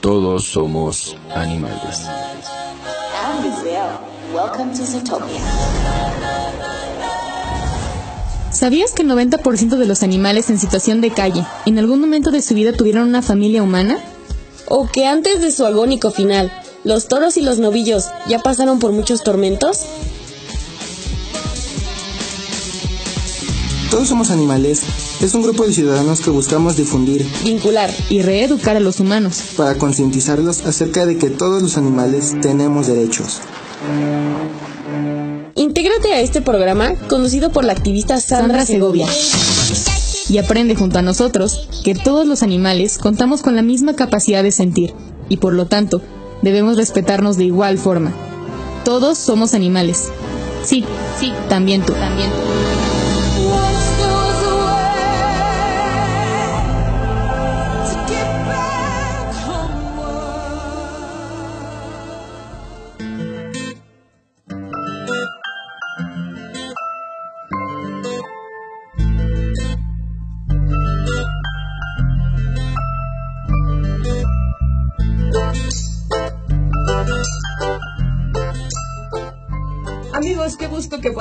Todos somos animales. ¿Sabías que el 90% de los animales en situación de calle en algún momento de su vida tuvieron una familia humana? ¿O que antes de su agónico final, los toros y los novillos ya pasaron por muchos tormentos? Todos somos animales es un grupo de ciudadanos que buscamos difundir, vincular y reeducar a los humanos para concientizarlos acerca de que todos los animales tenemos derechos. Intégrate a este programa conducido por la activista Sandra Segovia. Y aprende junto a nosotros que todos los animales contamos con la misma capacidad de sentir y por lo tanto debemos respetarnos de igual forma. Todos somos animales. Sí, sí, también tú, también tú.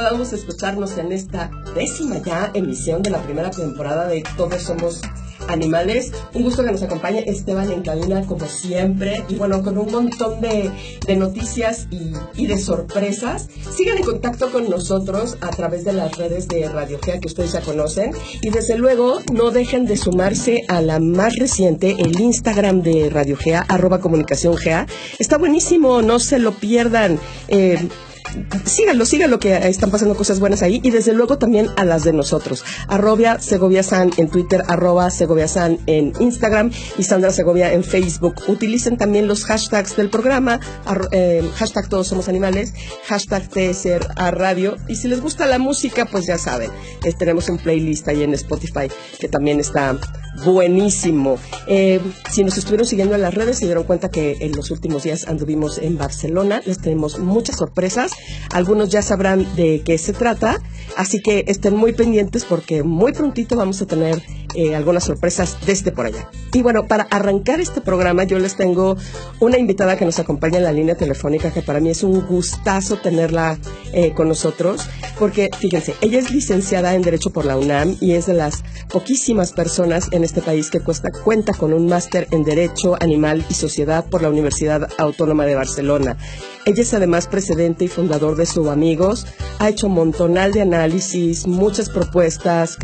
Podamos escucharnos en esta décima ya emisión de la primera temporada de Todos Somos Animales. Un gusto que nos acompañe Esteban en cabina como siempre y bueno, con un montón de, noticias y, de sorpresas. Sigan en contacto con nosotros a través de las redes de Radio Gea que ustedes ya conocen y desde luego no dejen de sumarse a la más reciente, el Instagram de Radio Gea, arroba comunicación Gea. Está buenísimo, no se lo pierdan. Eh, síganlo, síganlo que están pasando cosas buenas ahí y desde luego también a las de nosotros. Arrobia Segovia San en Twitter, arroba Segovia San en Instagram y Sandra Segovia en Facebook. Utilicen también los hashtags del programa, eh, hashtag todos somos animales, hashtag TSR radio y si les gusta la música pues ya saben, tenemos un playlist ahí en Spotify que también está buenísimo. Eh, si nos estuvieron siguiendo en las redes se dieron cuenta que en los últimos días anduvimos en Barcelona, les tenemos muchas sorpresas algunos ya sabrán de qué se trata, así que estén muy pendientes porque muy prontito vamos a tener eh, algunas sorpresas desde por allá. Y bueno, para arrancar este programa yo les tengo una invitada que nos acompaña en la línea telefónica que para mí es un gustazo tenerla eh, con nosotros porque fíjense, ella es licenciada en Derecho por la UNAM y es de las poquísimas personas en este país que cuenta con un máster en Derecho Animal y Sociedad por la Universidad Autónoma de Barcelona. Ella es además presidente y fundador de Subamigos, ha hecho un montonal de análisis, muchas propuestas,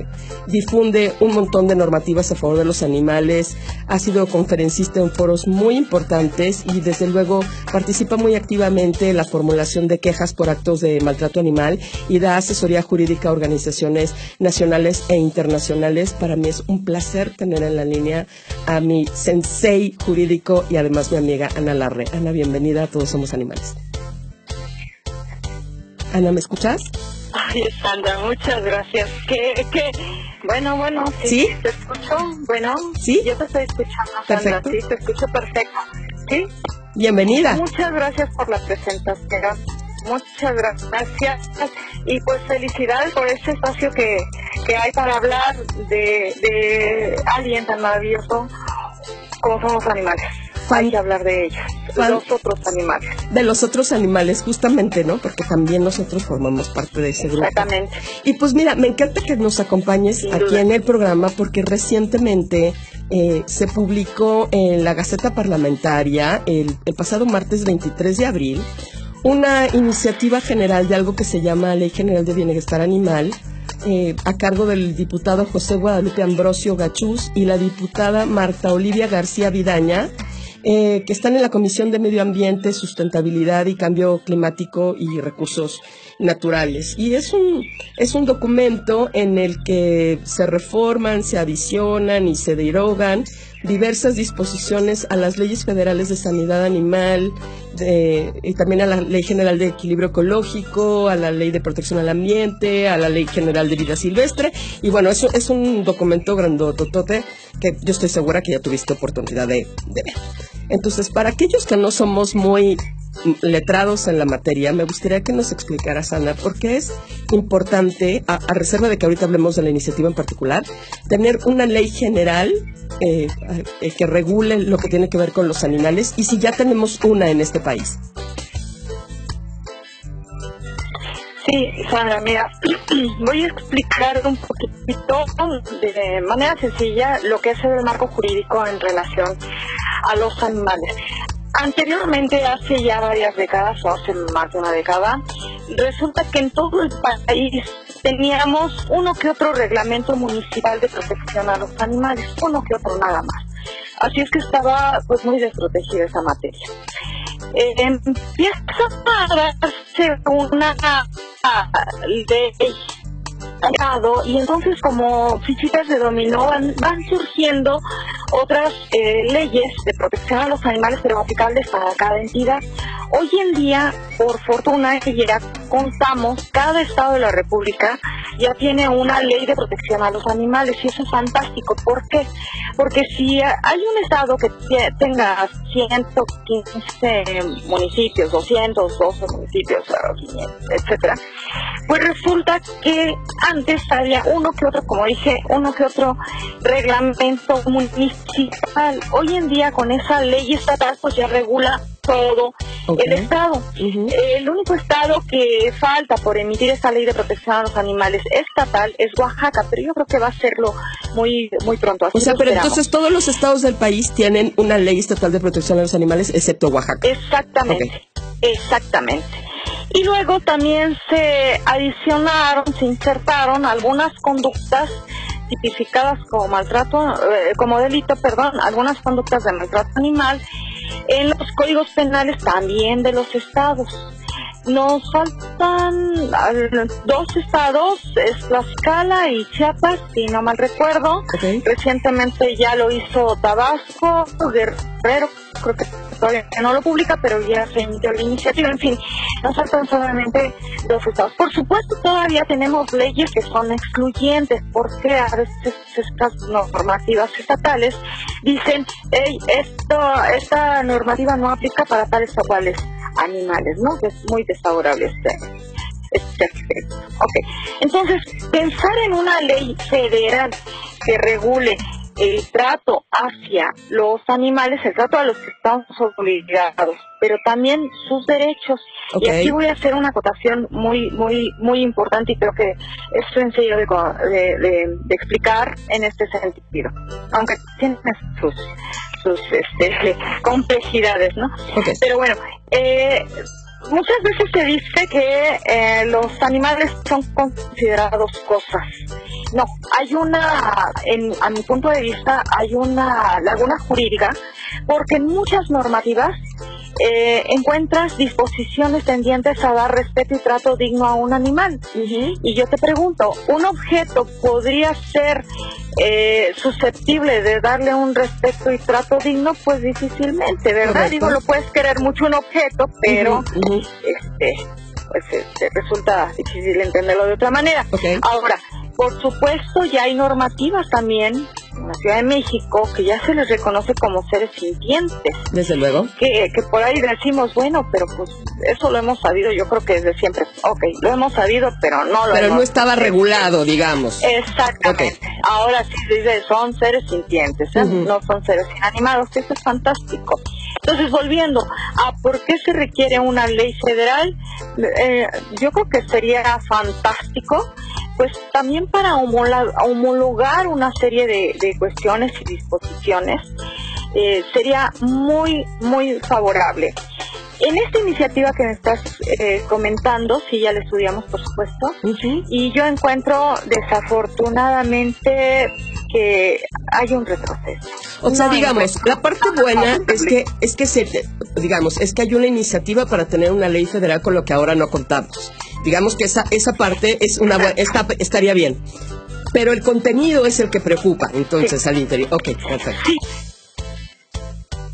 difunde un montón de normativas a favor de los animales, ha sido conferencista en foros muy importantes y desde luego participa muy activamente en la formulación de quejas por actos de maltrato animal y da asesoría jurídica a organizaciones nacionales e internacionales. Para mí es un placer tener en la línea a mi sensei jurídico y además mi amiga Ana Larre. Ana, bienvenida a Todos Somos Animales. Ana, ¿me escuchas? Ay, Sandra, muchas gracias. ¿Qué, qué? Bueno, bueno, sí, ¿te escucho? Bueno, ¿sí? Yo te estoy escuchando, Sandra, sí, te escucho perfecto. ¿Sí? Bienvenida. Muchas gracias por la presentación. Muchas gracias. Y pues felicidades por este espacio que, que hay para hablar de, de alguien tan maravilloso como somos animales hay que hablar de ellos, de los otros animales. De los otros animales, justamente, ¿no? Porque también nosotros formamos parte de ese grupo. Exactamente. Y pues mira, me encanta que nos acompañes aquí en el programa porque recientemente eh, se publicó en la Gaceta Parlamentaria el, el pasado martes 23 de abril una iniciativa general de algo que se llama Ley General de Bienestar Animal, eh, a cargo del diputado José Guadalupe Ambrosio Gachús y la diputada Marta Olivia García Vidaña, eh, que están en la Comisión de Medio Ambiente, Sustentabilidad y Cambio Climático y Recursos Naturales. Y es un, es un documento en el que se reforman, se adicionan y se derogan diversas disposiciones a las leyes federales de sanidad animal y también a la Ley General de Equilibrio Ecológico, a la Ley de Protección al Ambiente, a la Ley General de Vida Silvestre. Y bueno, eso es un documento grandototote que yo estoy segura que ya tuviste oportunidad de, ver. Entonces, para aquellos que no somos muy letrados en la materia, me gustaría que nos explicaras, Ana, por qué es importante, a, reserva de que ahorita hablemos de la iniciativa en particular, tener una ley general eh, eh, que regule lo que tiene que ver con los animales y si ya tenemos una en este país. Sí, Sandra, mira, voy a explicar un poquito de manera sencilla lo que es el marco jurídico en relación a los animales. Anteriormente, hace ya varias décadas, o hace más de una década, resulta que en todo el país teníamos uno que otro reglamento municipal de protección a los animales, uno que otro nada más. Así es que estaba pues muy desprotegida esa materia. Eh, empieza a darse una ley y entonces como fichitas de dominó van, van surgiendo otras eh, leyes de protección a los animales pero aplicables para cada entidad. Hoy en día, por fortuna, ya contamos, cada estado de la República ya tiene una ley de protección a los animales y eso es fantástico. ¿Por qué? Porque si hay un estado que tenga 115 municipios, 212 municipios, etcétera, pues resulta que antes había uno que otro, como dije, uno que otro reglamento municipal. Hoy en día con esa ley estatal pues ya regula todo el Estado. El único Estado que falta por emitir esta ley de protección a los animales estatal es Oaxaca, pero yo creo que va a serlo muy muy pronto. o sea, pero entonces todos los estados del país tienen una ley estatal de protección a los animales, excepto Oaxaca. Exactamente, exactamente. Y luego también se adicionaron, se insertaron algunas conductas tipificadas como maltrato, eh, como delito, perdón, algunas conductas de maltrato animal en los códigos penales también de los estados. Nos faltan dos estados, es Tlaxcala y Chiapas, si no mal recuerdo. Recientemente ya lo hizo Tabasco, Guerrero, creo que todavía no lo publica, pero ya se emitió la iniciativa. En fin, nos faltan solamente dos estados. Por supuesto, todavía tenemos leyes que son excluyentes, porque a veces estas normativas estatales dicen, hey, esto, esta normativa no aplica para tales o cuales animales, ¿no? Es muy desfavorable este, este aspecto. Ok, entonces, pensar en una ley federal que regule el trato hacia los animales, el trato a los que estamos obligados, pero también sus derechos. Y aquí voy a hacer una acotación muy, muy, muy importante y creo que es sencillo de, de, explicar en este sentido, aunque tiene sus, sus este, complejidades, ¿no? Pero bueno, eh, muchas veces se dice que eh, los animales son considerados cosas. No, hay una, en, a mi punto de vista, hay una laguna jurídica porque en muchas normativas eh, encuentras disposiciones tendientes a dar respeto y trato digno a un animal. Y yo te pregunto, ¿un objeto podría ser eh, susceptible de darle un respeto y trato digno? Pues difícilmente, ¿verdad? Digo, lo puedes querer mucho un objeto, pero este pues este, resulta difícil entenderlo de otra manera. Ahora, por supuesto, ya hay normativas también en la Ciudad de México que ya se les reconoce como seres sintientes. Desde luego. Que, que por ahí decimos, bueno, pero pues eso lo hemos sabido, yo creo que desde siempre. Ok, lo hemos sabido, pero no lo Pero no estaba regulado, digamos. Exactamente. Ahora sí dice, son seres sintientes, ¿eh? no son seres inanimados. Eso es fantástico. Entonces, volviendo a por qué se requiere una ley federal, eh, yo creo que sería fantástico pues también para homologar una serie de, cuestiones y disposiciones eh, sería muy, muy favorable. En esta iniciativa que me estás eh, comentando, sí, ya la estudiamos, por supuesto, y yo encuentro desafortunadamente que hay un retroceso. O sea, digamos, la parte buena es que es que se, digamos, es que hay una iniciativa para tener una ley federal con lo que ahora no contamos. Digamos que esa, esa parte es una está, estaría bien. Pero el contenido es el que preocupa, entonces, al interior. Ok, perfecto. Sí.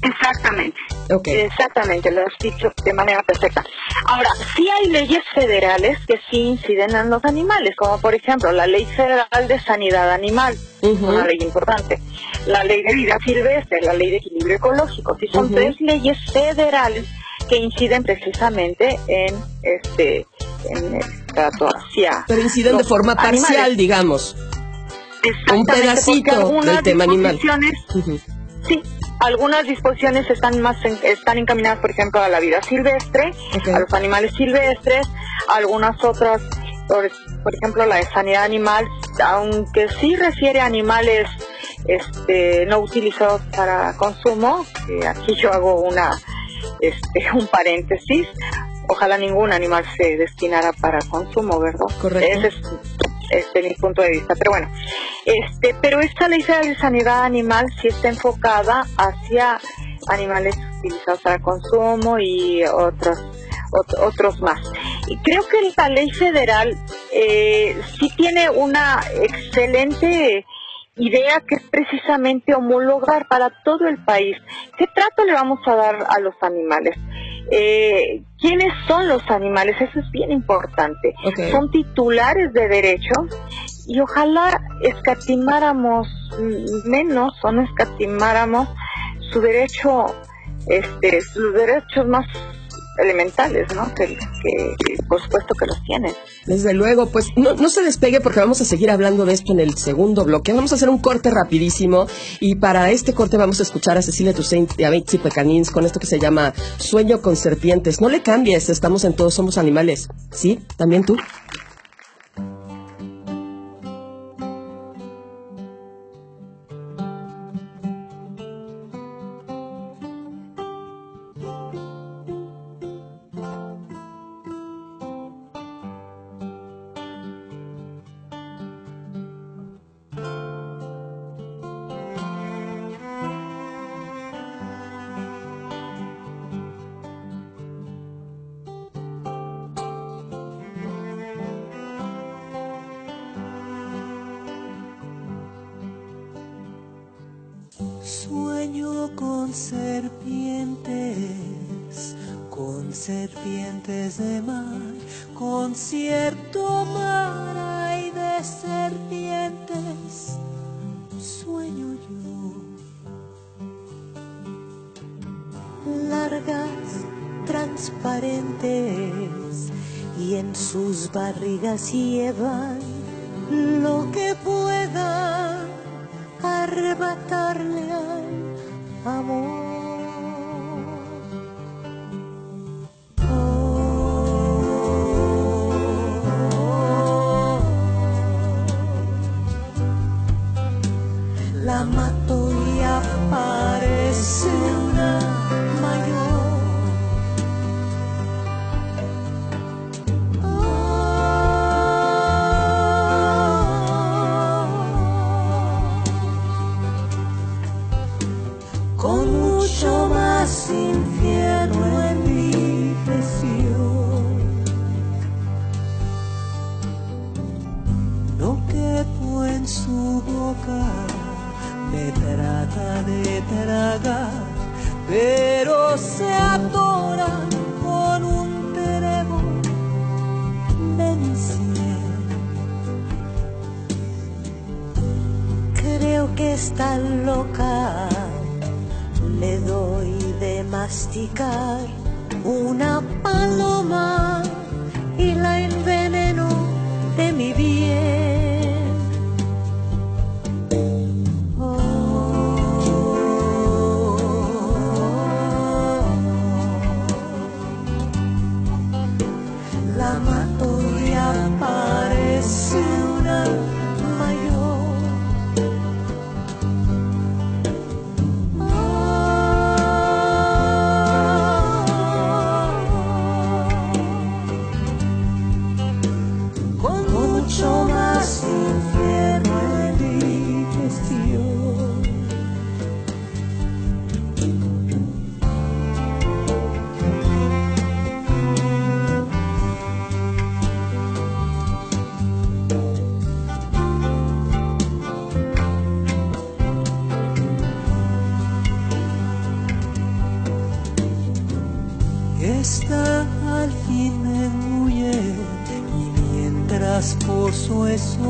Exactamente. Okay. Exactamente, lo has dicho de manera perfecta. Ahora, sí hay leyes federales que sí inciden en los animales, como por ejemplo la Ley Federal de Sanidad Animal, una ley importante, la Ley de Vida Silvestre, la Ley de Equilibrio Ecológico. Sí, son tres leyes federales que inciden precisamente en este en el trato hacia pero inciden de forma parcial digamos. Un pedacito del tema animal. Sí, algunas disposiciones están más están encaminadas, por ejemplo, a la vida silvestre, a los animales silvestres, algunas otras, por, ejemplo, la de sanidad animal, aunque sí refiere a animales este, no utilizados para consumo, que aquí yo hago una este, un paréntesis, ojalá ningún animal se destinara para consumo, ¿verdad? Correcto. Ese es este mi punto de vista. Pero bueno, este, pero esta ley de sanidad animal sí está enfocada hacia animales utilizados para consumo y otros otros más. Y creo que la ley federal eh, sí tiene una excelente idea que es precisamente homologar para todo el país. ¿Qué trato le vamos a dar a los animales? Eh, ¿Quiénes son los animales? Eso es bien importante. Son titulares de derecho y ojalá escatimáramos menos o no escatimáramos su derecho, este, sus derechos más elementales, ¿no? Que, por supuesto que los tienen. Desde luego, pues no, no se despegue porque vamos a seguir hablando de esto en el segundo bloque. Vamos a hacer un corte rapidísimo y para este corte vamos a escuchar a Cecilia Toussaint y a Betsy Pecanins con esto que se llama Sueño con serpientes. No le cambies, estamos en Todos Somos Animales. ¿Sí? ¿También tú? Barrigas llevan pero se atora con un terebo de mi Creo que está loca, le doy de masticar una paloma y la enveneno eso es su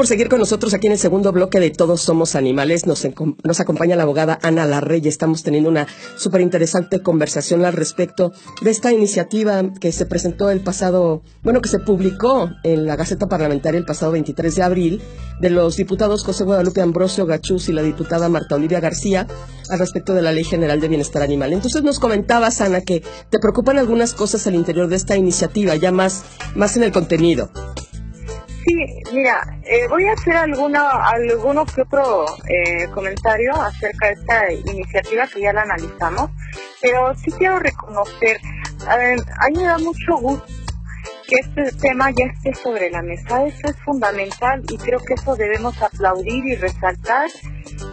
por seguir con nosotros aquí en el segundo bloque de Todos Somos Animales. Nos, nos acompaña la abogada Ana Larrey estamos teniendo una súper interesante conversación al respecto de esta iniciativa que se presentó el pasado, bueno, que se publicó en la Gaceta Parlamentaria el pasado 23 de abril de los diputados José Guadalupe Ambrosio Gachús y la diputada Marta Olivia García al respecto de la Ley General de Bienestar Animal. Entonces nos comentabas, Ana, que te preocupan algunas cosas al interior de esta iniciativa, ya más, más en el contenido. Sí, mira, eh, voy a hacer alguna, alguno que otro eh, comentario acerca de esta iniciativa que ya la analizamos, pero sí quiero reconocer, eh, a mí me da mucho gusto que este tema ya esté sobre la mesa, eso es fundamental y creo que eso debemos aplaudir y resaltar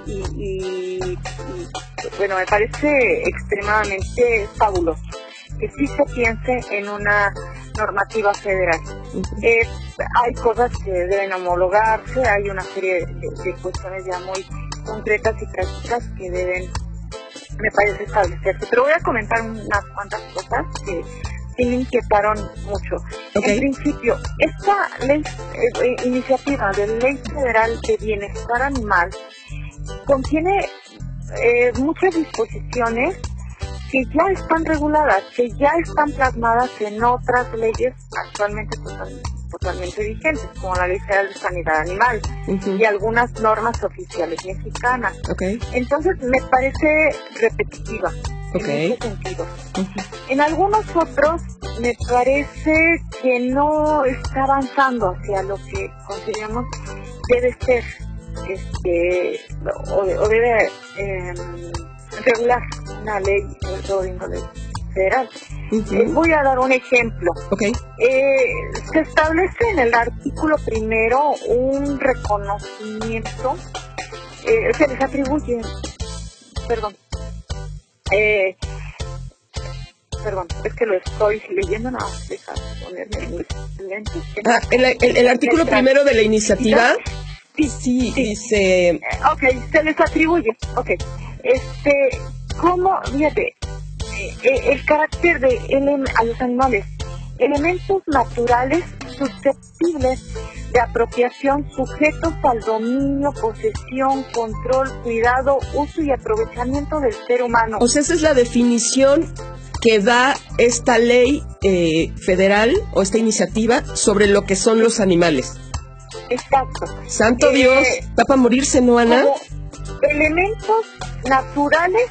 y, y- y, bueno, me parece extremadamente fabuloso que sí se piense en una normativa federal. Eh, hay cosas que deben homologarse, hay una serie de, de cuestiones ya muy concretas y prácticas que deben, me parece, establecerse. Pero voy a comentar unas cuantas cosas que sí me inquietaron mucho. Ok. En principio, esta ley, eh, eh, iniciativa de Ley Federal de Bienestar Animal contiene eh, muchas disposiciones que ya están reguladas, que ya están plasmadas en otras leyes actualmente total- totalmente vigentes, como la Ley Federal de Sanidad Animal y algunas normas oficiales mexicanas. Entonces me parece repetitiva en ese sentido. En algunos otros me parece que no está avanzando hacia lo que consideramos debe ser este o, de- o debe em, regular una ley sobre todo de Eh, voy a dar un ejemplo. Ok. Eh, se establece en el artículo primero un reconocimiento, eh, se les atribuye, perdón, perdón, es que lo estoy leyendo, no, deja ponerme. Ah, el, el- el artículo Letra. primero de la iniciativa, Sí, sí, sí. dice, ok, se les atribuye, ok. Este, ¿cómo, fíjate, el carácter de a los animales, elementos naturales susceptibles de apropiación sujetos al dominio, posesión, control, cuidado, uso y aprovechamiento del ser humano. o sea, esa es la definición que da esta ley eh, federal o esta iniciativa sobre lo que son los animales. Exacto. Santo Eh, Dios, está para morirse, ¿no, Ana? Como elementos naturales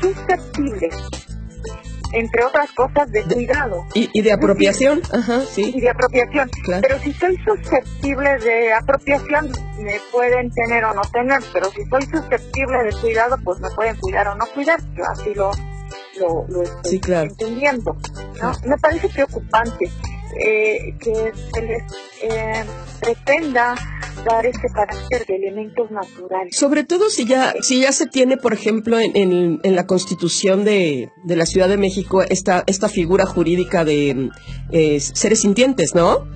susceptibles, entre otras cosas, de cuidado. Y, y de apropiación, ajá, y sí. de apropiación. Claro. Pero si soy susceptible de apropiación, me pueden tener o no tener, pero si soy susceptible de cuidado, pues me pueden cuidar o no cuidar. Yo así lo, lo, lo estoy Sí, claro. entendiendo. ¿no? Me parece preocupante eh, que se les eh, pretenda dar ese carácter de elementos naturales. Sobre todo si ya, si ya se tiene, por ejemplo, en, en- en la Constitución de, de la Ciudad de México esta, esta figura jurídica de eh, seres sintientes, ¿no?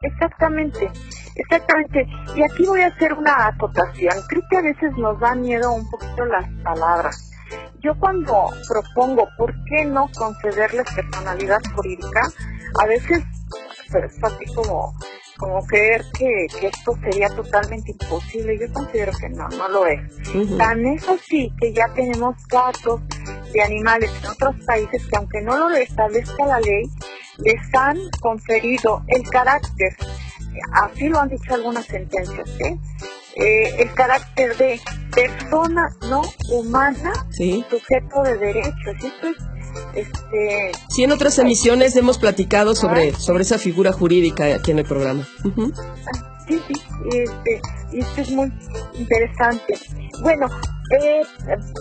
Exactamente, exactamente. Y aquí voy a hacer una acotación. Creo que a veces nos da miedo un poquito las palabras. yo cuando propongo por qué no concederles personalidad jurídica, a veces pues, es así como, como creer que, que esto sería totalmente imposible. Yo considero que no, no lo es. Tan es así que ya tenemos casos de animales en otros países que aunque no lo establezca la ley, les han conferido el carácter, así lo han dicho algunas sentencias, ¿eh? Eh, el carácter de persona no humana, Sí. sujeto de derechos. Esto es, este, Sí, en otras emisiones hemos platicado sobre, sobre esa figura jurídica aquí en el programa. Sí, sí, este, y esto es muy interesante. Bueno, eh,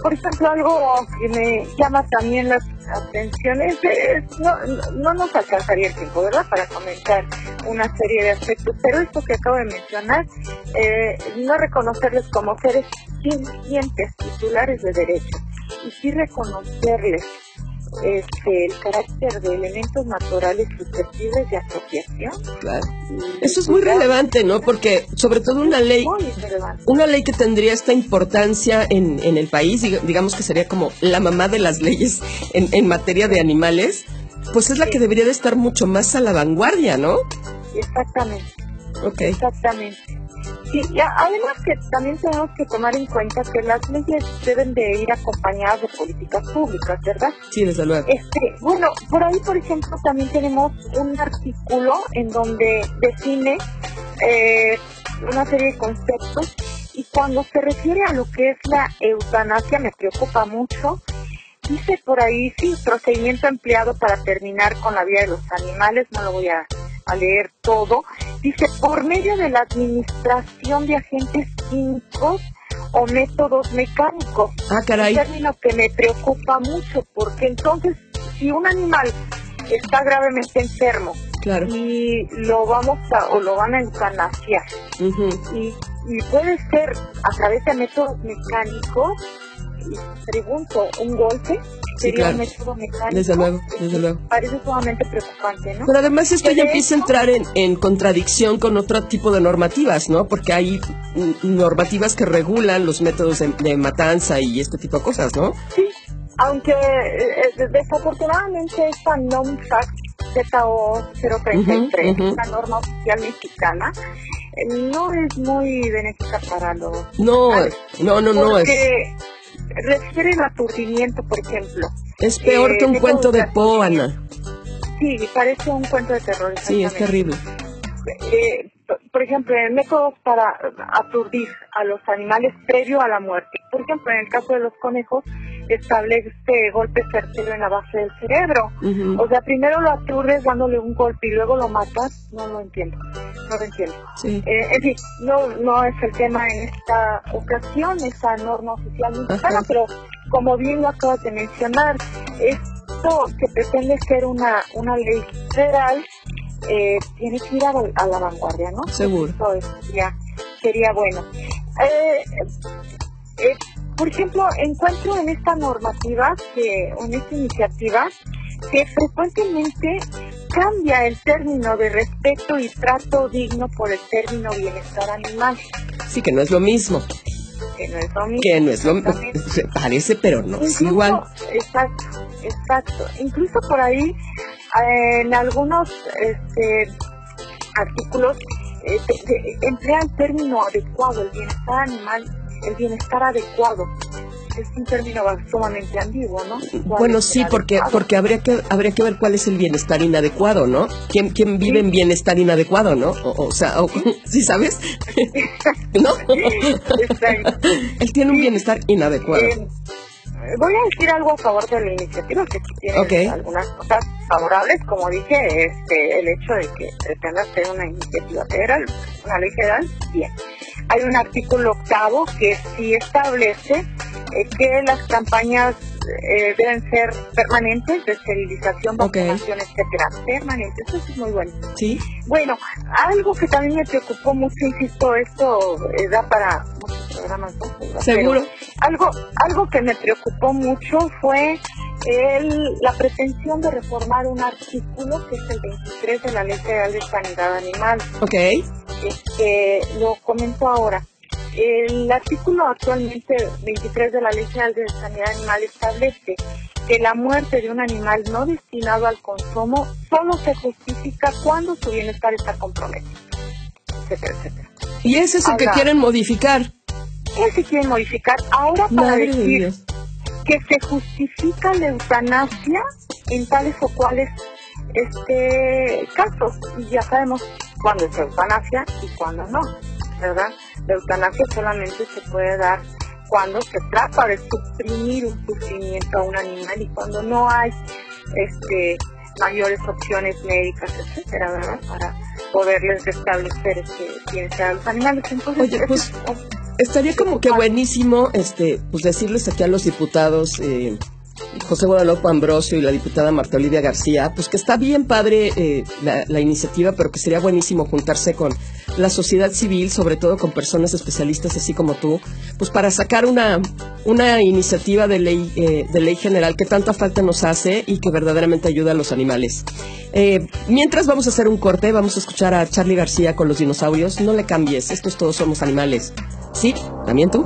por ejemplo, algo que me llama también la atención es, es- no, no nos alcanzaría el tiempo, ¿verdad?, para comentar una serie de aspectos, pero esto que acabo de mencionar, eh, no reconocerles como seres sintientes, titulares de derechos, y sí reconocerles este, el carácter de elementos naturales susceptibles de apropiación. Claro. Eso es muy relevante, ¿no? Porque sobre todo una ley, una ley que tendría esta importancia en, en el país, diga- digamos que sería como la mamá de las leyes en, en materia de animales, pues es la que debería de estar mucho más a la vanguardia, ¿no? Exactamente, Ok. exactamente. Sí, y además que también tenemos que tomar en cuenta que las leyes deben de ir acompañadas de políticas públicas, ¿verdad? Sí, desde luego. Este, bueno, por ahí, por ejemplo, también tenemos un artículo en donde define eh, una serie de conceptos y cuando se refiere a lo que es la eutanasia me preocupa mucho. Dice por ahí, sí, procedimiento empleado para terminar con la vida de los animales, no lo voy a, a leer todo. Dice, por medio de la administración de agentes químicos o métodos mecánicos. Ah, caray. Un término que me preocupa mucho, porque entonces, si un animal está gravemente enfermo Claro. y lo vamos a, o lo van a eutanasiar, Ujú. y, y puede ser a través de métodos mecánicos, pregunto, ¿un golpe? Sí, ¿Sería un claro. método mecánico? Desde luego, desde luego. Parece sumamente preocupante, ¿no? Pero además esto ya empieza a entrar en, en contradicción con otro tipo de normativas, ¿no? Porque hay normativas que regulan los métodos de, de matanza y este tipo de cosas, ¿no? Sí, aunque eh, eh, desafortunadamente esta NOMSAC ZO 033, Ujú, ujú. la norma oficial mexicana, eh, no es muy benéfica para los No, animales. no, no, no, es, porque refiere el aturdimiento, por ejemplo. es peor eh, que un cuento de Poe, Ana. Sí, parece un cuento de terror. Sí, es terrible. eh, por ejemplo, en métodos para aturdir a los animales previo a la muerte. Por ejemplo, en el caso de los conejos, establece golpe certero en la base del cerebro. O sea, primero lo aturdes dándole un golpe y luego lo matas. No lo entiendo. No lo entiendo. Sí. Eh, en fin, no, no es el tema en esta ocasión, esa norma oficial mexicana, pero como bien lo acabas de mencionar, esto que pretende ser una, una ley federal eh, tiene que ir a, la- a la vanguardia, ¿no? Seguro. Eso es- sería, sería bueno. Eh, eh, por ejemplo, encuentro en esta normativa, que, en esta iniciativa, que frecuentemente cambia el término de respeto y trato digno por el término bienestar animal, Sí, que no es lo mismo. que no es lo mismo. Que no es lo mismo. Parece, pero no es igual. Exacto, exacto. Incluso por ahí, eh, en algunos este, artículos, eh, se- se emplea el término adecuado, el bienestar animal, el bienestar adecuado. Es un término sumamente ambiguo, ¿no? ¿Cuál Bueno, sí, porque porque habría que habría que ver cuál es el bienestar inadecuado, ¿no? ¿Quién, quién vive en bienestar inadecuado, no? O, o sea, o- ¿sí sabes? ¿No? Él tiene un bienestar inadecuado. Eh, voy a decir algo a favor de la iniciativa, que sí tiene algunas cosas favorables, como dije, este, el hecho de que pretenda ser una iniciativa federal, una ley federal, bien. Hay un artículo octavo que sí establece eh, que las campañas eh, deben ser permanentes, de esterilización, vacunación, etcétera, permanentes, eso es muy bueno. Sí. Bueno, algo que también me preocupó mucho, insisto, esto eh, da para muchos programas, ¿no? Pero Seguro. algo, algo que me preocupó mucho fue el, la pretensión de reformar un artículo que es el 23 de la Ley Federal de Sanidad Animal. Ok. Este, lo comento ahora. El artículo actualmente 23 de la Ley General de Sanidad Animal establece que la muerte de un animal no destinado al consumo solo se justifica cuando su bienestar está comprometido, etcétera, etcétera. Y es eso que quieren modificar. ¿Qué se quiere modificar? Ahora para Madre decir Dios. que se justifica la eutanasia en tales o cuales este casos y ya sabemos cuándo es eutanasia y cuándo no, ¿verdad? La eutanasia solamente se puede dar cuando se trata de suprimir un sufrimiento a un animal y cuando no hay este mayores opciones médicas, etcétera, ¿verdad? Para poderles restablecer este bienestar a los animales. Entonces, Oye, pues, es- Estaría como que buenísimo, este, pues decirles aquí a los diputados eh, José Guadalupe Ambrosio y la diputada Marta Olivia García, pues que está bien padre eh, la, iniciativa, pero que sería buenísimo juntarse con la sociedad civil, sobre todo con personas especialistas así como tú, pues para sacar una, una iniciativa de ley, eh, de ley general que tanta falta nos hace y que verdaderamente ayuda a los animales. Eh, mientras vamos a hacer un corte, vamos a escuchar a Charlie García con los dinosaurios. No le cambies, estos todos somos animales. ¿Sí? ¿También tú?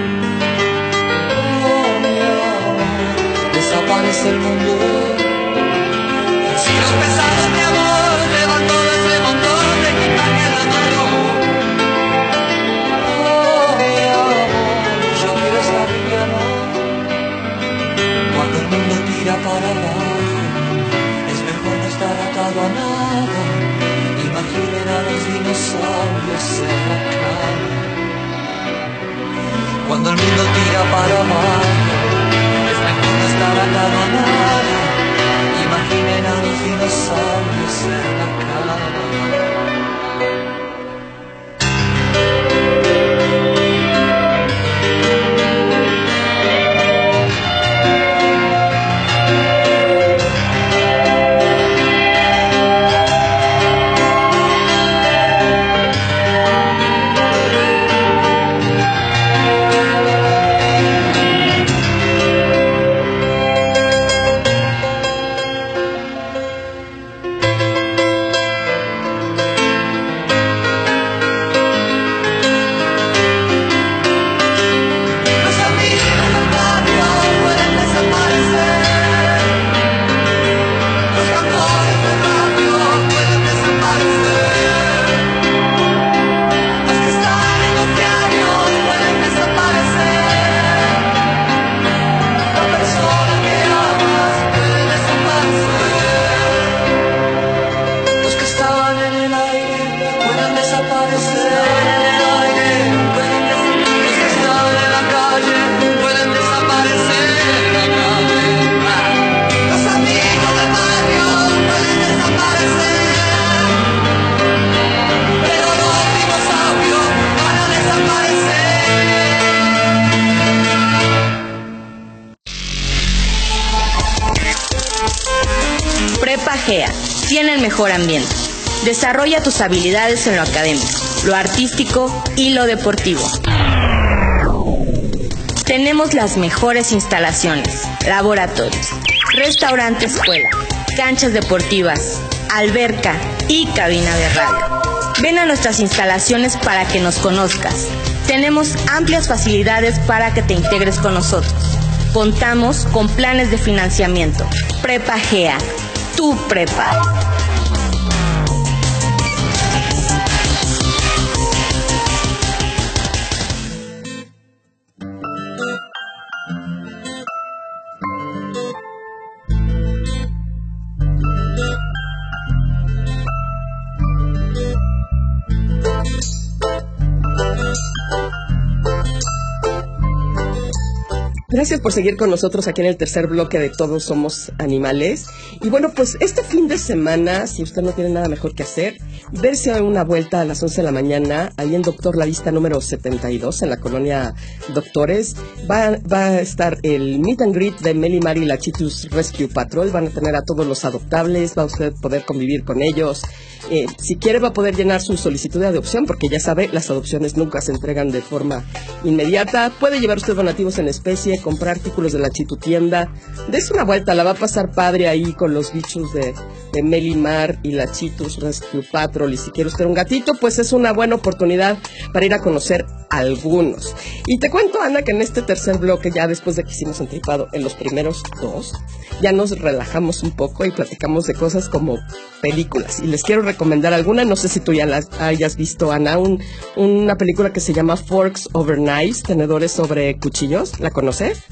Desaparece el mundo. Si los pesados, mi amor, de montón de quitarme la mano. Oh, mi amor, yo quiero estar liviano. Cuando el mundo tira para abajo, es mejor no estar atado a nada. Imaginen a los dinosaurios en la. Cuando el mundo tira para abajo, Imaginen a los dinosaurios en la cama. Desarrolla tus habilidades en lo académico, lo artístico y lo deportivo. Tenemos las mejores instalaciones, laboratorios, restaurante escuela, canchas deportivas, alberca y cabina de radio. Ven a nuestras instalaciones para que nos conozcas. Tenemos amplias facilidades para que te integres con nosotros. Contamos con planes de financiamiento. Prepa GEA, tu prepa. Gracias por seguir con nosotros aquí en el tercer bloque de Todos Somos Animales. Y bueno, pues este fin de semana, si usted no tiene nada mejor que hacer, verse una vuelta a las 11 de la mañana, ahí en Doctor La Vista número 72, en la colonia Doctores, va, va a estar el meet and greet de Meli Mari y la Chitus Rescue Patrol. Van a tener a todos los adoptables, va a usted poder convivir con ellos. Eh, si quiere va a poder llenar su solicitud de adopción, porque ya sabe, las adopciones nunca se entregan de forma inmediata. Puede llevar usted donativos en especie, comprar artículos de la chitutienda. Dese una vuelta, la va a pasar padre ahí con los bichos de, de Melimar y la Chitus Rescue Patrol. Y si quiere usted un gatito, pues es una buena oportunidad para ir a conocer algunos. Y te cuento, Ana, que en este tercer bloque, ya después de que hicimos anticipado en los primeros dos, ya nos relajamos un poco y platicamos de cosas como películas. Y les quiero recomendar alguna, no sé si tú ya las hayas visto, Ana, un, una película que se llama Forks Over Knives, tenedores sobre cuchillos. ¿La conoces?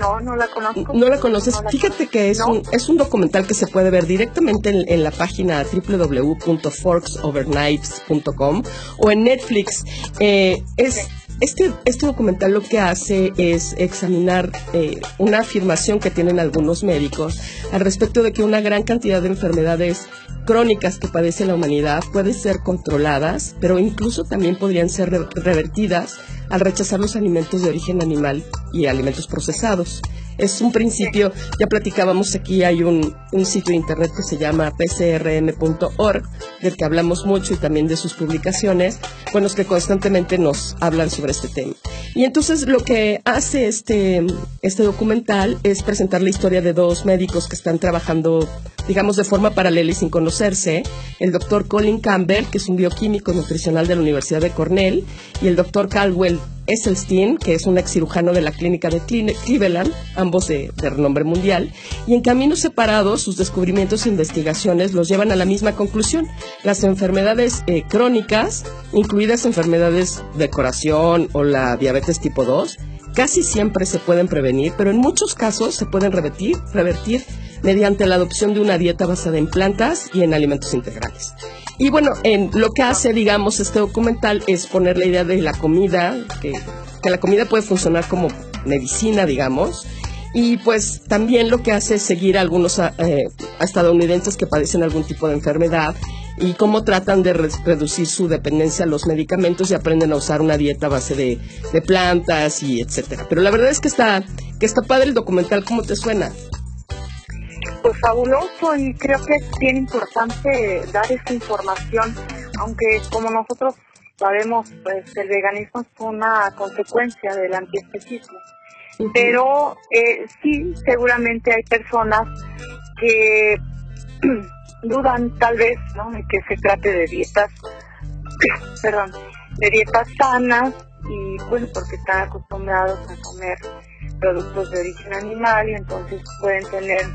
No, no la conozco. ¿No la conoces? No la Fíjate que es, No. un, es un documental que se puede ver directamente en, en la página www.forksoverknives.com o en Netflix. Eh, es, este, este documental lo que hace es examinar eh, una afirmación que tienen algunos médicos al respecto de que una gran cantidad de enfermedades crónicas que padece la humanidad pueden ser controladas, pero incluso también podrían ser re- revertidas al rechazar los alimentos de origen animal y alimentos procesados. Es un principio, ya platicábamos aquí, hay un, sitio de internet que se llama pcrm.org, del que hablamos mucho y también de sus publicaciones, con los que constantemente nos hablan sobre este tema. Y entonces lo que hace este, este documental es presentar la historia de dos médicos que están trabajando, digamos, de forma paralela y sin conocerse. El doctor Colin Campbell, que es un bioquímico nutricional de la Universidad de Cornell, y el doctor Caldwell Esselstyn, que es un ex cirujano de la clínica de Cleveland, ambos de, renombre mundial, y en caminos separados sus descubrimientos e investigaciones los llevan a la misma conclusión. Las enfermedades eh, crónicas, incluidas enfermedades de corazón o la diabetes tipo 2, casi siempre se pueden prevenir, pero en muchos casos se pueden revertir mediante la adopción de una dieta basada en plantas y en alimentos integrales. Y bueno, en lo que hace, digamos, este documental es poner la idea de la comida, que, que la comida puede funcionar como medicina, digamos. Y pues también lo que hace es seguir a algunos eh, estadounidenses que padecen algún tipo de enfermedad y cómo tratan de re- reducir su dependencia a los medicamentos y aprenden a usar una dieta a base de, de plantas y etcétera. Pero la verdad es que está, que está padre el documental, ¿cómo te suena? Pues fabuloso y creo que es bien importante dar esta información, aunque como nosotros sabemos, pues el veganismo es una consecuencia del antiespecismo. Pero eh, sí, seguramente hay personas que dudan tal vez, ¿no? De que se trate de dietas, perdón, de dietas sanas y bueno, porque están acostumbrados a comer productos de origen animal y entonces pueden tener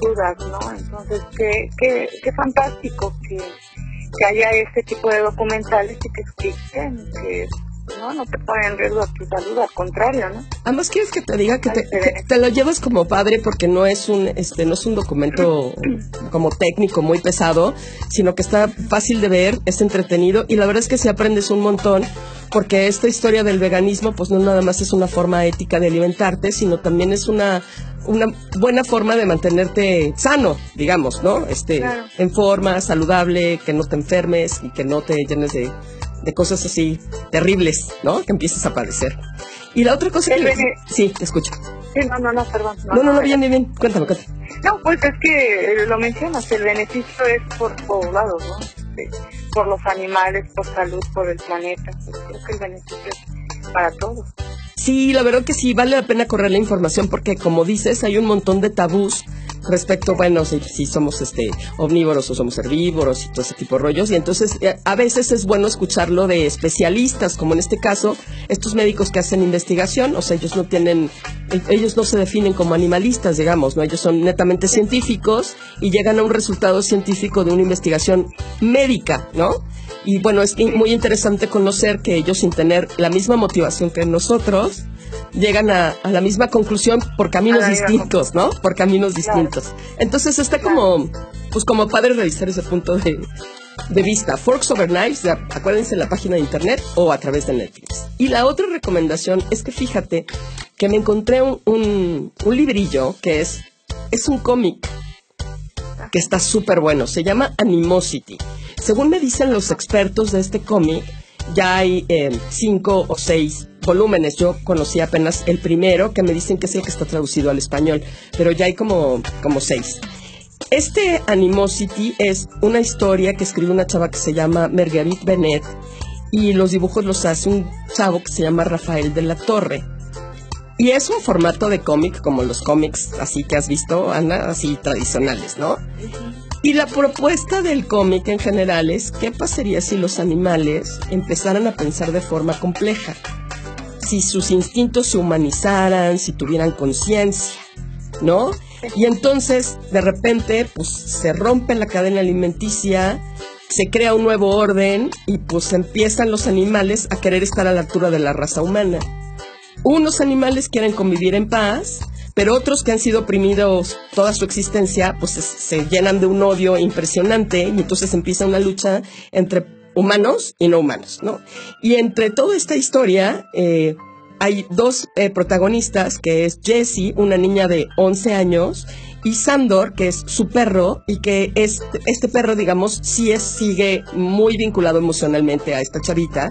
dudas, ¿no? Entonces, qué, qué, qué fantástico que, que haya este tipo de documentales y que expliquen que no, no te ponen en riesgo tu salud, al contrario, ¿no? Además quieres que te diga que te, que te lo llevas como padre porque no es un este no es un documento como técnico muy pesado, sino que está fácil de ver, es entretenido y la verdad es que si aprendes un montón porque esta historia del veganismo pues no nada más es una forma ética de alimentarte, sino también es una una buena forma de mantenerte sano, digamos, ¿no? Este Claro. en forma, saludable, que no te enfermes y que no te llenes de de cosas así terribles, ¿no? Que empieces a padecer. Y la otra cosa que... Sí, te escucho. Sí, no, no, no, perdón. No, no, no, bien, bien, bien. Cuéntame, cuéntame. No, pues es que eh, lo mencionas, el beneficio es por todos lados, ¿no? Sí, por los animales, por salud, por el planeta. Creo que el beneficio es para todos. Sí, la verdad que sí, vale la pena correr la información porque, como dices, hay un montón de tabús respecto, bueno, si, si somos este omnívoros o somos herbívoros y todo ese tipo de rollos. Y entonces eh, a veces es bueno escucharlo de especialistas, como en este caso, estos médicos que hacen investigación, o sea, ellos no tienen, eh, ellos no se definen como animalistas, digamos, ¿no? Ellos son netamente científicos y llegan a un resultado científico de una investigación médica, ¿no? Y bueno, es muy interesante conocer que ellos sin tener la misma motivación que nosotros, llegan a, a la misma conclusión por caminos distintos, ¿no? Por caminos distintos. Entonces está como, pues como padre revisar ese punto de, de vista. Forks Over Knives, acuérdense en la página de internet o a través de Netflix. Y la otra recomendación es que fíjate que me encontré un, un, un librillo que es, es un cómic que está súper bueno. Se llama Animosity. Según me dicen los expertos de este cómic, ya hay eh, cinco o seis volúmenes. Yo conocí apenas el primero, que me dicen que es el que está traducido al español, pero ya hay como, como seis. Este Animosity es una historia que escribe una chava que se llama Marguerite Bennett y los dibujos los hace un chavo que se llama Rafael de la Torre. Y es un formato de cómic como los cómics así que has visto, Ana, así tradicionales, ¿no? Y la propuesta del cómic en general es qué pasaría si los animales empezaran a pensar de forma compleja, si sus instintos se humanizaran, si tuvieran conciencia, ¿no? Y entonces, de repente, pues se rompe la cadena alimenticia, se crea un nuevo orden y pues empiezan los animales a querer estar a la altura de la raza humana. Unos animales quieren convivir en paz, pero otros que han sido oprimidos toda su existencia, pues se, se llenan de un odio impresionante y entonces empieza una lucha entre humanos y no humanos, ¿no? Y entre toda esta historia eh, hay dos eh, protagonistas, que es Jessie, una niña de 11 años, y Sandor, que es su perro, y que es, este perro, digamos, sí es, sigue muy vinculado emocionalmente a esta chavita,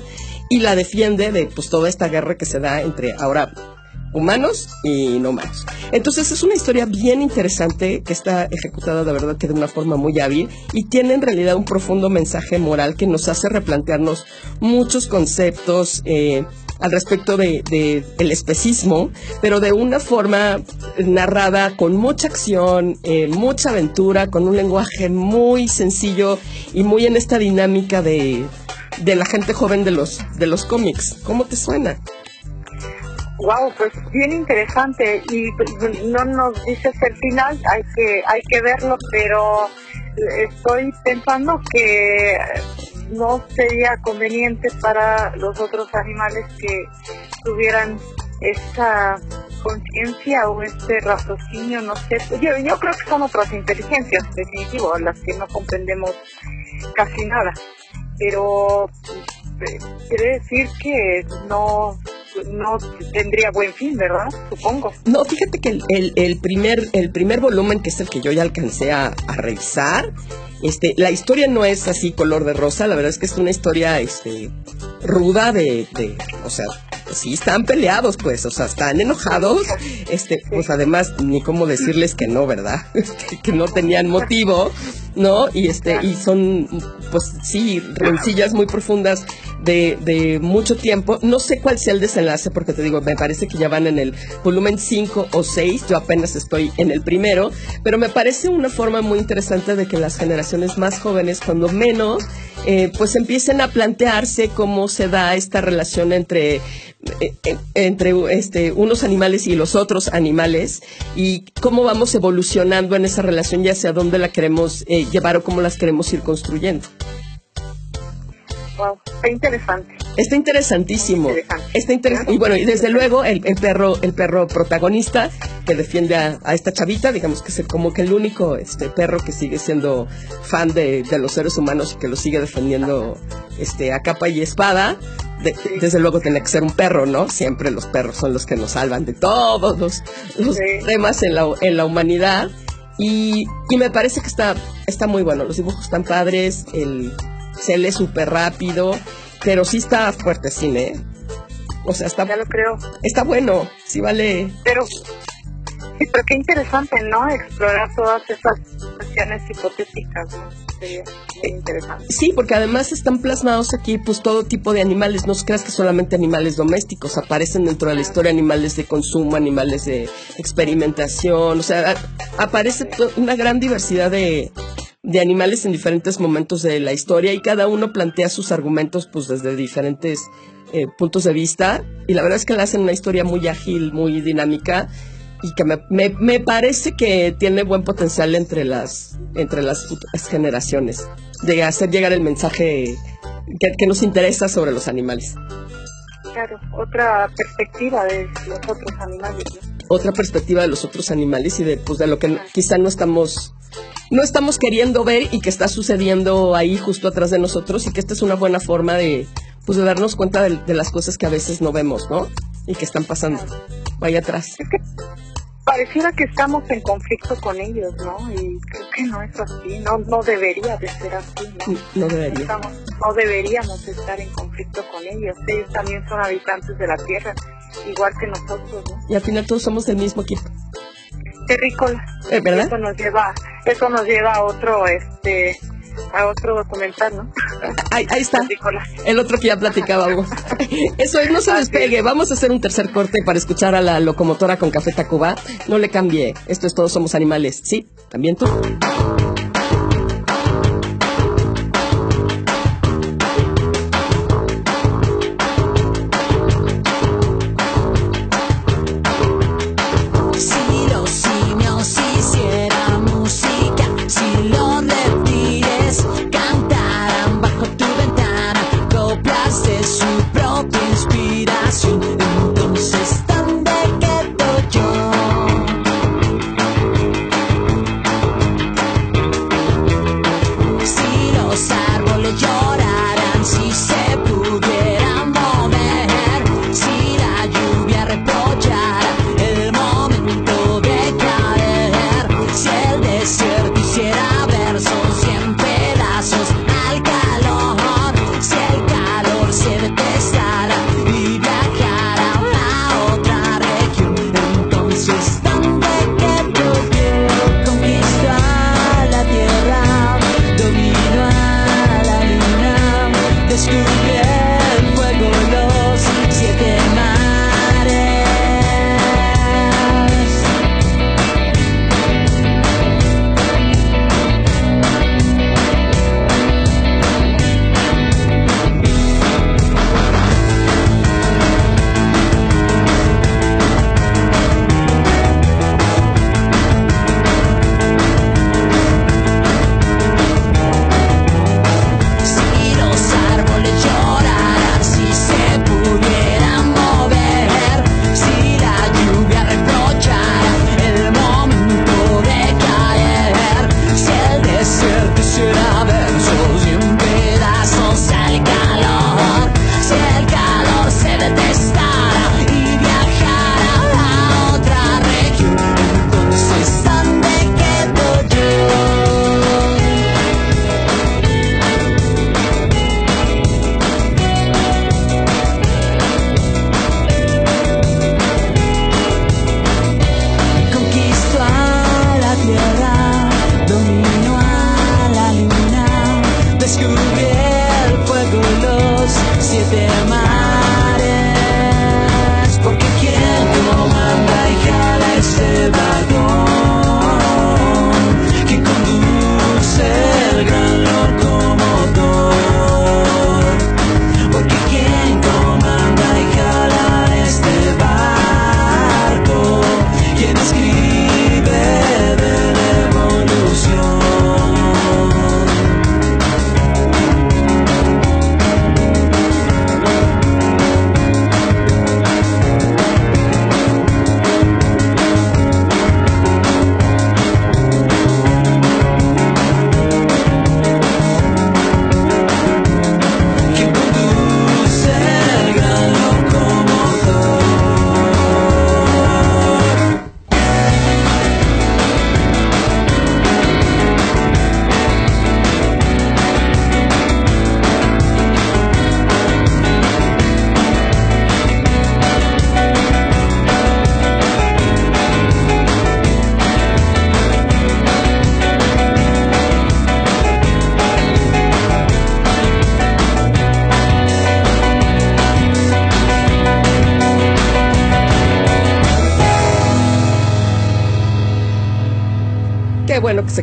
y la defiende de pues toda esta guerra que se da entre ahora humanos y no humanos. Entonces es una historia bien interesante que está ejecutada de verdad que de una forma muy hábil y tiene en realidad un profundo mensaje moral que nos hace replantearnos muchos conceptos eh, al respecto de, de el especismo, pero de una forma narrada con mucha acción, eh, mucha aventura, con un lenguaje muy sencillo y muy en esta dinámica de, de la gente joven de los, de los cómics. ¿Cómo te suena? Wow, pues bien interesante y pues, no nos dices el final, hay que hay que verlo, pero estoy pensando que no sería conveniente para los otros animales que tuvieran esta conciencia o este raciocinio, no sé. Yo, yo creo que son otras inteligencias, definitivo, las que no comprendemos casi nada. Pero eh, quiere decir que no no tendría buen fin, ¿verdad? Supongo. No, fíjate que el, el- el primer, el primer volumen, que es el que yo ya alcancé a, revisar, este, la historia no es así color de rosa, la verdad es que es una historia este, ruda de, o sea, sí están peleados, pues, o sea, están enojados, este, pues además, ni cómo decirles que no, ¿verdad? Este, que no tenían motivo, ¿no? Y este, y son, pues sí, rencillas muy profundas de, mucho tiempo. No sé cuál sea el desenlace, porque te digo, me parece que ya van en el volumen 5 o 6, yo apenas estoy en el primero, pero me parece una forma muy interesante de que las generaciones más jóvenes, cuando menos, eh, pues empiecen a plantearse cómo se da esta relación entre, eh, eh, entre este, unos animales y los otros animales y cómo vamos evolucionando en esa relación y hacia dónde la queremos llevar o cómo las queremos ir construyendo. Wow, está interesante. Está interesantísimo. Interesante. Está interes- y bueno, y desde luego el, el perro, el perro protagonista que defiende a, a esta chavita, digamos que es como que el único este perro que sigue siendo fan de, de los seres humanos y que lo sigue defendiendo este a capa y espada. De- desde luego tiene que ser un perro, ¿no? Siempre los perros son los que nos salvan de todos los, los Sí. temas en la, en la humanidad. Y, y me parece que está, está muy bueno. Los dibujos están padres, el, se lee súper rápido, pero sí está fuerte cine. ¿eh? O sea, está, Ya lo creo. está bueno, sí vale. Pero, sí, pero qué interesante, ¿no? Explorar todas esas cuestiones hipotéticas, ¿no? sería muy interesante. Sí, porque además están plasmados aquí pues todo tipo de animales, no creas que solamente animales domésticos, aparecen dentro de la historia animales de consumo, animales de experimentación, o sea, aparece una gran diversidad de, de animales en diferentes momentos de la historia y cada uno plantea sus argumentos pues desde diferentes eh, puntos de vista y la verdad es que le hacen una historia muy ágil, muy dinámica y que me, me, me parece que tiene buen potencial entre las, entre las futuras generaciones de hacer llegar el mensaje que, que nos interesa sobre los animales. Claro, otra perspectiva de los otros animales. ¿no? Otra perspectiva de los otros animales y de, pues, de lo que quizá no estamos, no estamos queriendo ver y que está sucediendo ahí justo atrás de nosotros y que esta es una buena forma de, pues, de darnos cuenta de, de las cosas que a veces no vemos, ¿no? Y que están pasando. Vaya atrás. Es que pareciera que estamos en conflicto con ellos, ¿no? Y creo que no es así, no, no debería de ser así, ¿no? No debería. Estamos, no deberíamos estar en conflicto con ellos. Ellos también son habitantes de la Tierra, igual que nosotros, ¿no? Y al final todos somos del mismo equipo. Terrícolas. Eh, ¿Verdad? Eso nos lleva, eso nos lleva a otro, este, a otro documental, ¿no? Ahí, ahí está. El otro que ya platicábamos. Eso es, no se despegue. Vamos a hacer un tercer corte para escuchar a la locomotora con Café Tacuba. No le cambie. Esto es Todos Somos Animales. Sí, también tú.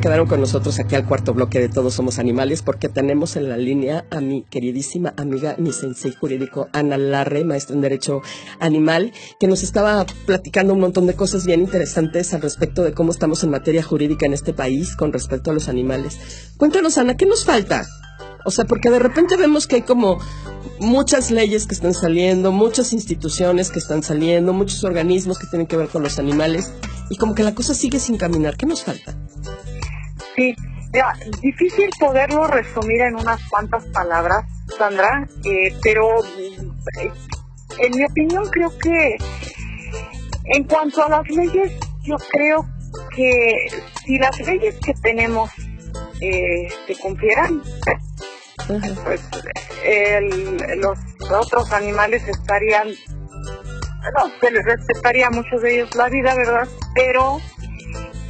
Quedaron con nosotros aquí al cuarto bloque de Todos Somos Animales, porque tenemos en la línea a mi queridísima amiga, mi sensei jurídico, Ana Larre, maestra en Derecho Animal, que nos estaba platicando un montón de cosas bien interesantes al respecto de cómo estamos en materia jurídica en este país con respecto a los animales. Cuéntanos, Ana, ¿qué nos falta? O sea, porque de repente vemos que hay como muchas leyes que están saliendo, muchas instituciones que están saliendo, muchos organismos que tienen que ver con los animales, y como que la cosa sigue sin caminar. ¿Qué nos falta? Sí, mira, difícil poderlo resumir en unas cuantas palabras, Sandra, eh, pero eh, en mi opinión creo que en cuanto a las leyes, yo creo que si las leyes que tenemos eh, se cumplieran, pues el- los otros animales estarían, no, se les respetaría a muchos de ellos la vida, ¿verdad? Pero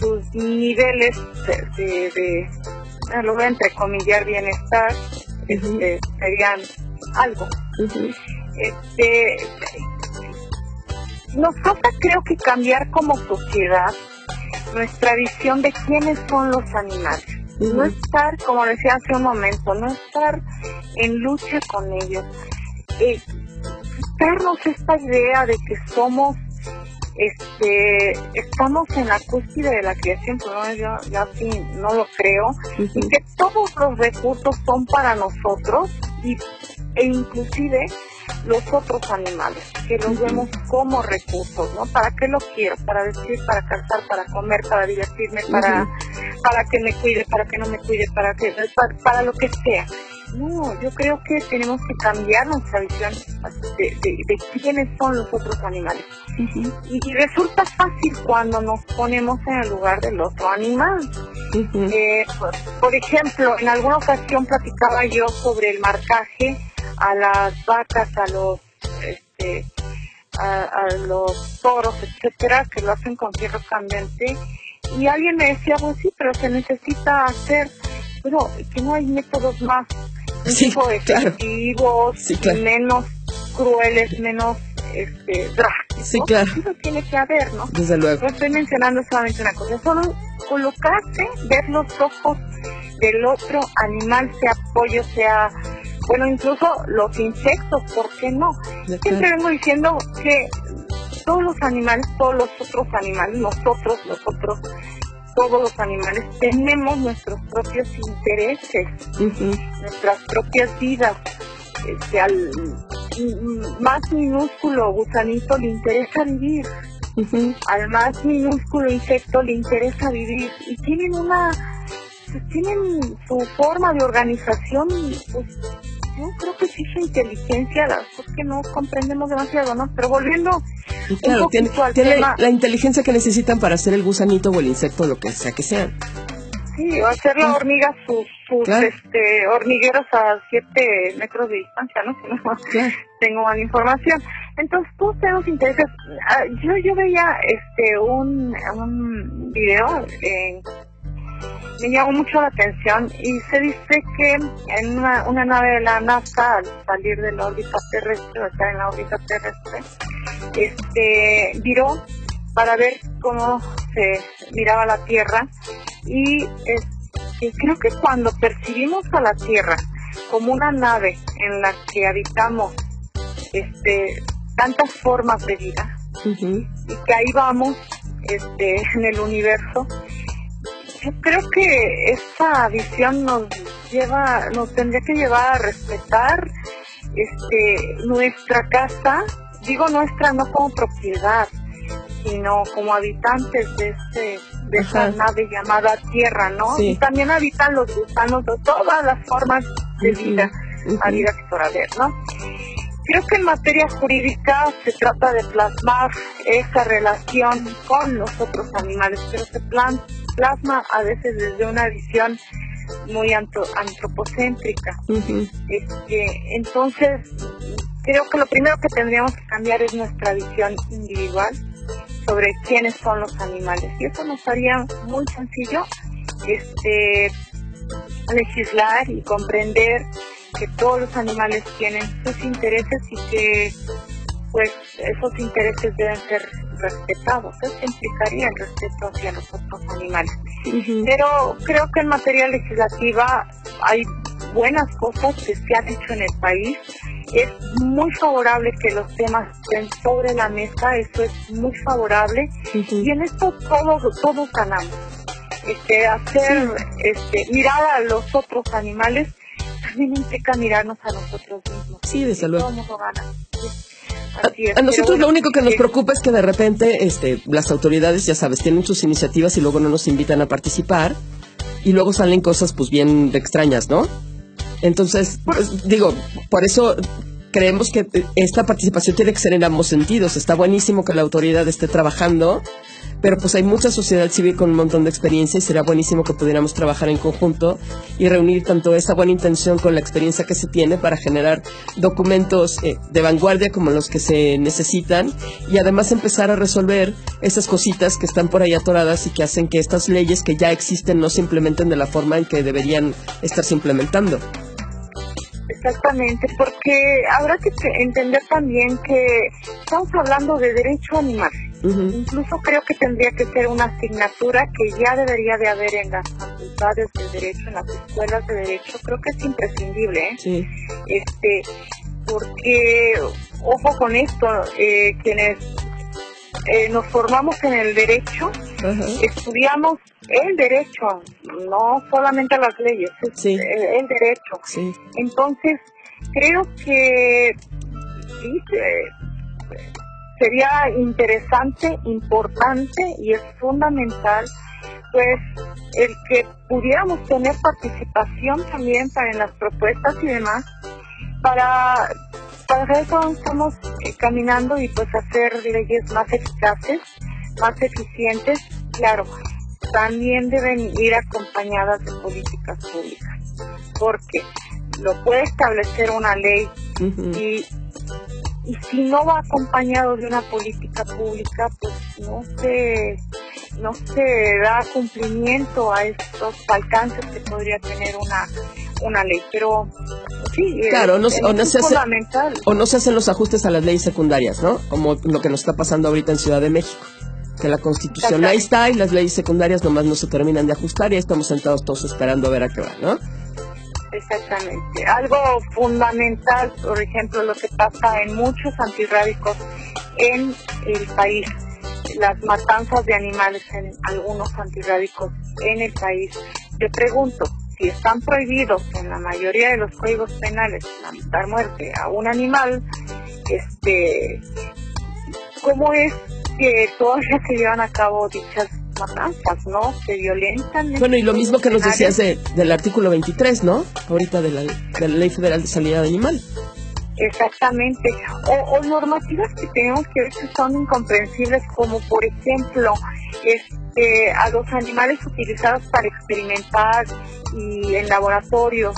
sus niveles de, de, de eh, lo voy a entrecomillar, bienestar, este, serían algo. Este, nos falta creo que cambiar como sociedad nuestra visión de quiénes son los animales. No estar, como decía hace un momento, no estar en lucha con ellos. Eh, quitarnos esta idea de que somos, este, estamos en la cúspide de la creación, pero no, yo, yo así no lo creo, y que todos los recursos son para nosotros y, e inclusive los otros animales, que los vemos como recursos, ¿no? ¿Para qué lo quiero? Para vestir, para calzar, para comer, para divertirme, para, para que me cuide, para que no me cuide, para que, para, para lo que sea. No, yo creo que tenemos que cambiar nuestra visión de, de- de quiénes son los otros animales. y, y resulta fácil cuando nos ponemos en el lugar del otro animal. Eh, por, por ejemplo, en alguna ocasión platicaba yo sobre el marcaje a las vacas, a los este, a, a los toros, etcétera, que lo hacen con fierro candente. Y alguien me decía, pues sí, pero se necesita hacer, pero que no hay métodos más Sí, tipo claro. efectivos, Sí, claro. menos crueles, menos este, drásticos. Sí, claro. Eso tiene que haber, ¿no? Desde luego. No estoy mencionando solamente una cosa, solo colocarse, ver los ojos del otro animal, sea pollo, sea, bueno, incluso los insectos, ¿por qué no? Siempre vengo diciendo que todos los animales, todos los otros animales, nosotros, nosotros, todos los animales tenemos nuestros propios intereses, nuestras propias vidas. Este, al más minúsculo gusanito le interesa vivir, al más minúsculo insecto le interesa vivir. Y tienen una, tienen su forma de organización, pues yo creo que sí su inteligencia, la cosa que no comprendemos demasiado, ¿no? Pero volviendo claro, un tiene, al tiene tema, la inteligencia que necesitan para hacer el gusanito o el insecto, lo que sea que sean. sí, o hacer la hormiga sus, sus Claro. este, hormigueros a 7 metros de distancia, ¿no? Claro. tengo mala información. Entonces, todos tenemos intereses. Ah, Yo, yo veía este un, un video, eh, me llamó mucho la atención y se dice que en una, una nave de la NASA, al salir de la órbita terrestre, o estar en la órbita terrestre, este, viró para ver cómo se miraba la Tierra y este, creo que cuando percibimos a la Tierra como una nave en la que habitamos este, tantas formas de vida y que ahí vamos este, en el universo, yo creo que esa visión nos lleva, nos tendría que llevar a respetar este, nuestra casa, digo nuestra no como propiedad, sino como habitantes de este de esa Ajá. nave llamada Tierra, ¿no? Sí. Y también habitan los gusanos de todas las formas de vida, habidas y por haber, ¿no? Creo que en materia jurídica se trata de plasmar esa relación con los otros animales, pero se plan- plasma a veces desde una visión muy antro- antropocéntrica. Este, entonces, creo que lo primero que tendríamos que cambiar es nuestra visión individual sobre quiénes son los animales. Y eso nos haría muy sencillo este, legislar y comprender que todos los animales tienen sus intereses y que pues esos intereses deben ser respetados. Eso implicaría el respeto hacia los otros animales. Pero creo que en materia legislativa hay buenas cosas que se han hecho en el país. Es muy favorable que los temas estén sobre la mesa, eso es muy favorable. Y en esto todos, todos ganamos. Este, hacer, este, mirar a los otros animales también implica mirarnos a nosotros mismos. Sí, desde luego. Todo mundo gana. A, nosotros lo único que nos eh, preocupa es que de repente este, las autoridades, ya sabes, tienen sus iniciativas y luego no nos invitan a participar y luego salen cosas pues bien extrañas, ¿no? Entonces, pues, digo, por eso creemos que esta participación tiene que ser en ambos sentidos. Está buenísimo que la autoridad esté trabajando, pero pues hay mucha sociedad civil con un montón de experiencia y sería buenísimo que pudiéramos trabajar en conjunto y reunir tanto esa buena intención con la experiencia que se tiene para generar documentos eh, de vanguardia como los que se necesitan y además empezar a resolver esas cositas que están por ahí atoradas y que hacen que estas leyes que ya existen no se implementen de la forma en que deberían estarse implementando. Exactamente, porque habrá que te- entender también que estamos hablando de derecho animal. Incluso creo que tendría que ser una asignatura que ya debería de haber en las facultades de derecho, en las escuelas de derecho. Creo que es imprescindible, ¿eh? Sí. Este, porque, ojo con esto, eh, quienes eh, nos formamos en el derecho, estudiamos el derecho, no solamente las leyes, es el, el derecho. Sí. Entonces, creo que sí, eh, sería interesante, importante y es fundamental, pues, el que pudiéramos tener participación también para en las propuestas y demás, para, para eso estamos eh, caminando y pues hacer leyes más eficaces, más eficientes, claro, también deben ir acompañadas de políticas públicas, porque lo puede establecer una ley y, y si no va acompañado de una política pública, pues no se, no se da cumplimiento a estos alcances que podría tener una, una ley. Pero sí, Claro, no, es, o, no es se hace- fundamental. o no se hacen los ajustes a las leyes secundarias, ¿no? Como lo que nos está pasando ahorita en Ciudad de México. Que la constitución ahí está y las leyes secundarias nomás no se terminan de ajustar y estamos sentados todos esperando a ver a qué va, ¿no? Exactamente. Algo fundamental, por ejemplo, lo que pasa en muchos antirrábicos en el país, las matanzas de animales en algunos antirrábicos en el país. Te pregunto, si están prohibidos en la mayoría de los códigos penales dar muerte a un animal, este, ¿cómo es que todavía se llevan a cabo dichas matanzas, no? Se violentan. Bueno, y lo mismo que nos decías de- del artículo 23, ¿no? Ahorita de la, de la Ley Federal de Salida de Animal. Exactamente. O, o normativas que tenemos que ver que son incomprensibles, como por ejemplo, este, a los animales utilizados para experimentar y en laboratorios,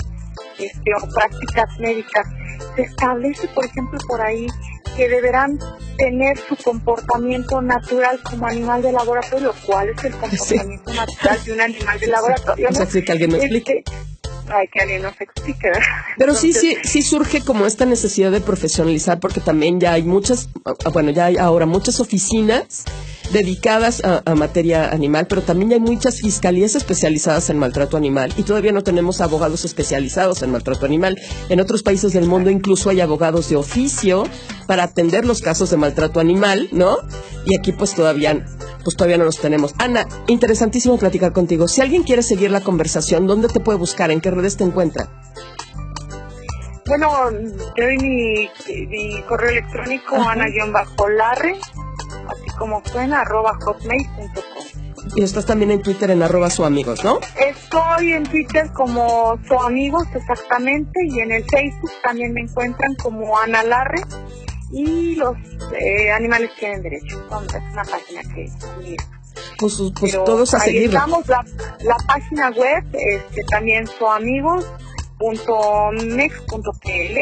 este, o prácticas médicas. Se establece, por ejemplo, por ahí que deberán tener su comportamiento natural como animal de laboratorio. ¿Cuál es el comportamiento natural de un animal de laboratorio? O sea, sí, que alguien me explique. Este, ay, que alguien nos explique, ¿verdad? Pero sí, sí, sí surge como esta necesidad de profesionalizar porque también ya hay muchas, ah, bueno, ya hay ahora muchas oficinas dedicadas a, a materia animal, pero también hay muchas fiscalías especializadas en maltrato animal y todavía no tenemos abogados especializados en maltrato animal. En otros países del mundo incluso hay abogados de oficio para atender los casos de maltrato animal, ¿no? Y aquí pues todavía, pues todavía no los tenemos. Ana, interesantísimo platicar contigo. Si alguien quiere seguir la conversación, ¿dónde te puede buscar? ¿En qué redes te encuentra? Bueno, te doy mi, mi correo electrónico, ana-larre, así como suena, arroba hotmail.com. Y estás también en Twitter en arroba su amigos, ¿no? Estoy en Twitter como su amigos exactamente y en el Facebook también me encuentran como Ana Larre y los eh, animales tienen derecho. Son- Es una página que. Pues, pues Pero todos a ahí seguirla. estamos, la, la página web, este, también soamigos.mex.pl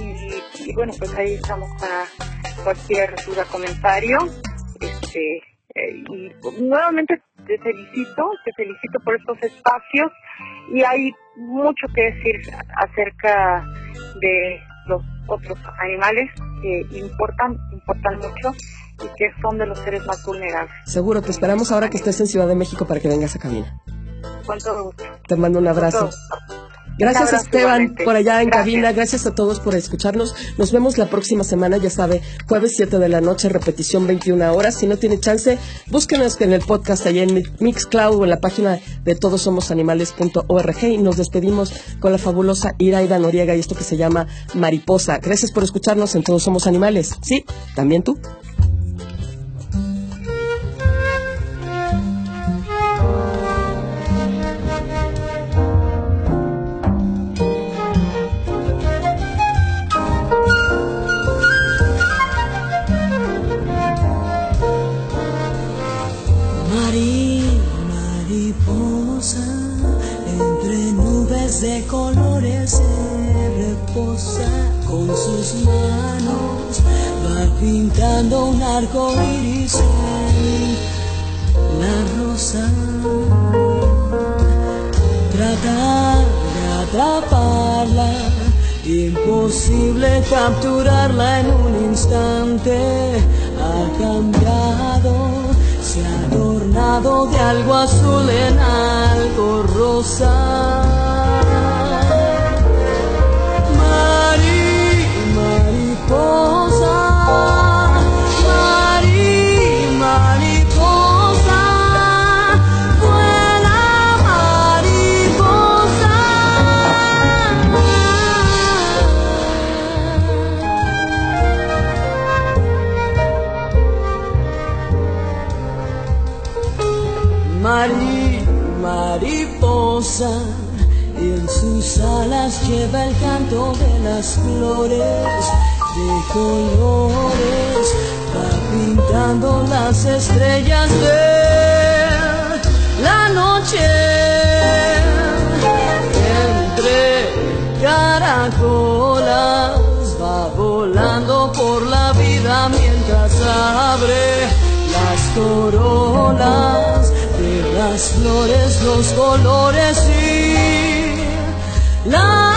y, y bueno, pues ahí estamos para cualquier duda, comentario. Este, eh, y nuevamente te felicito, te felicito por estos espacios y hay mucho que decir acerca de los otros animales que importan, importan mucho y que son de los seres más vulnerables. Seguro, te esperamos ahora que estés en Ciudad de México para que vengas a cabina. Con todo gusto. Te mando un abrazo. Gracias Esteban igualmente. por allá en Gracias. cabina, gracias a todos por escucharnos. Nos vemos la próxima semana, ya sabe, jueves 7 de la noche, repetición 21 horas. Si no tiene chance, búsquenos en el podcast allá en Mixcloud o en la página de todosomosanimales.org y nos despedimos con la fabulosa Iraida Noriega y esto que se llama Mariposa. Gracias por escucharnos en Todos Somos Animales. Sí, también tú. De colores se reposa con sus manos, va pintando un arco iris en la rosa. Trata de atraparla, imposible capturarla en un instante, ha cambiado se ha adornado de algo azul en algo rosa. Lleva el canto de las flores de colores, va pintando las estrellas de la noche. Entre caracolas va volando por la vida mientras abre las corolas de las flores, los colores y la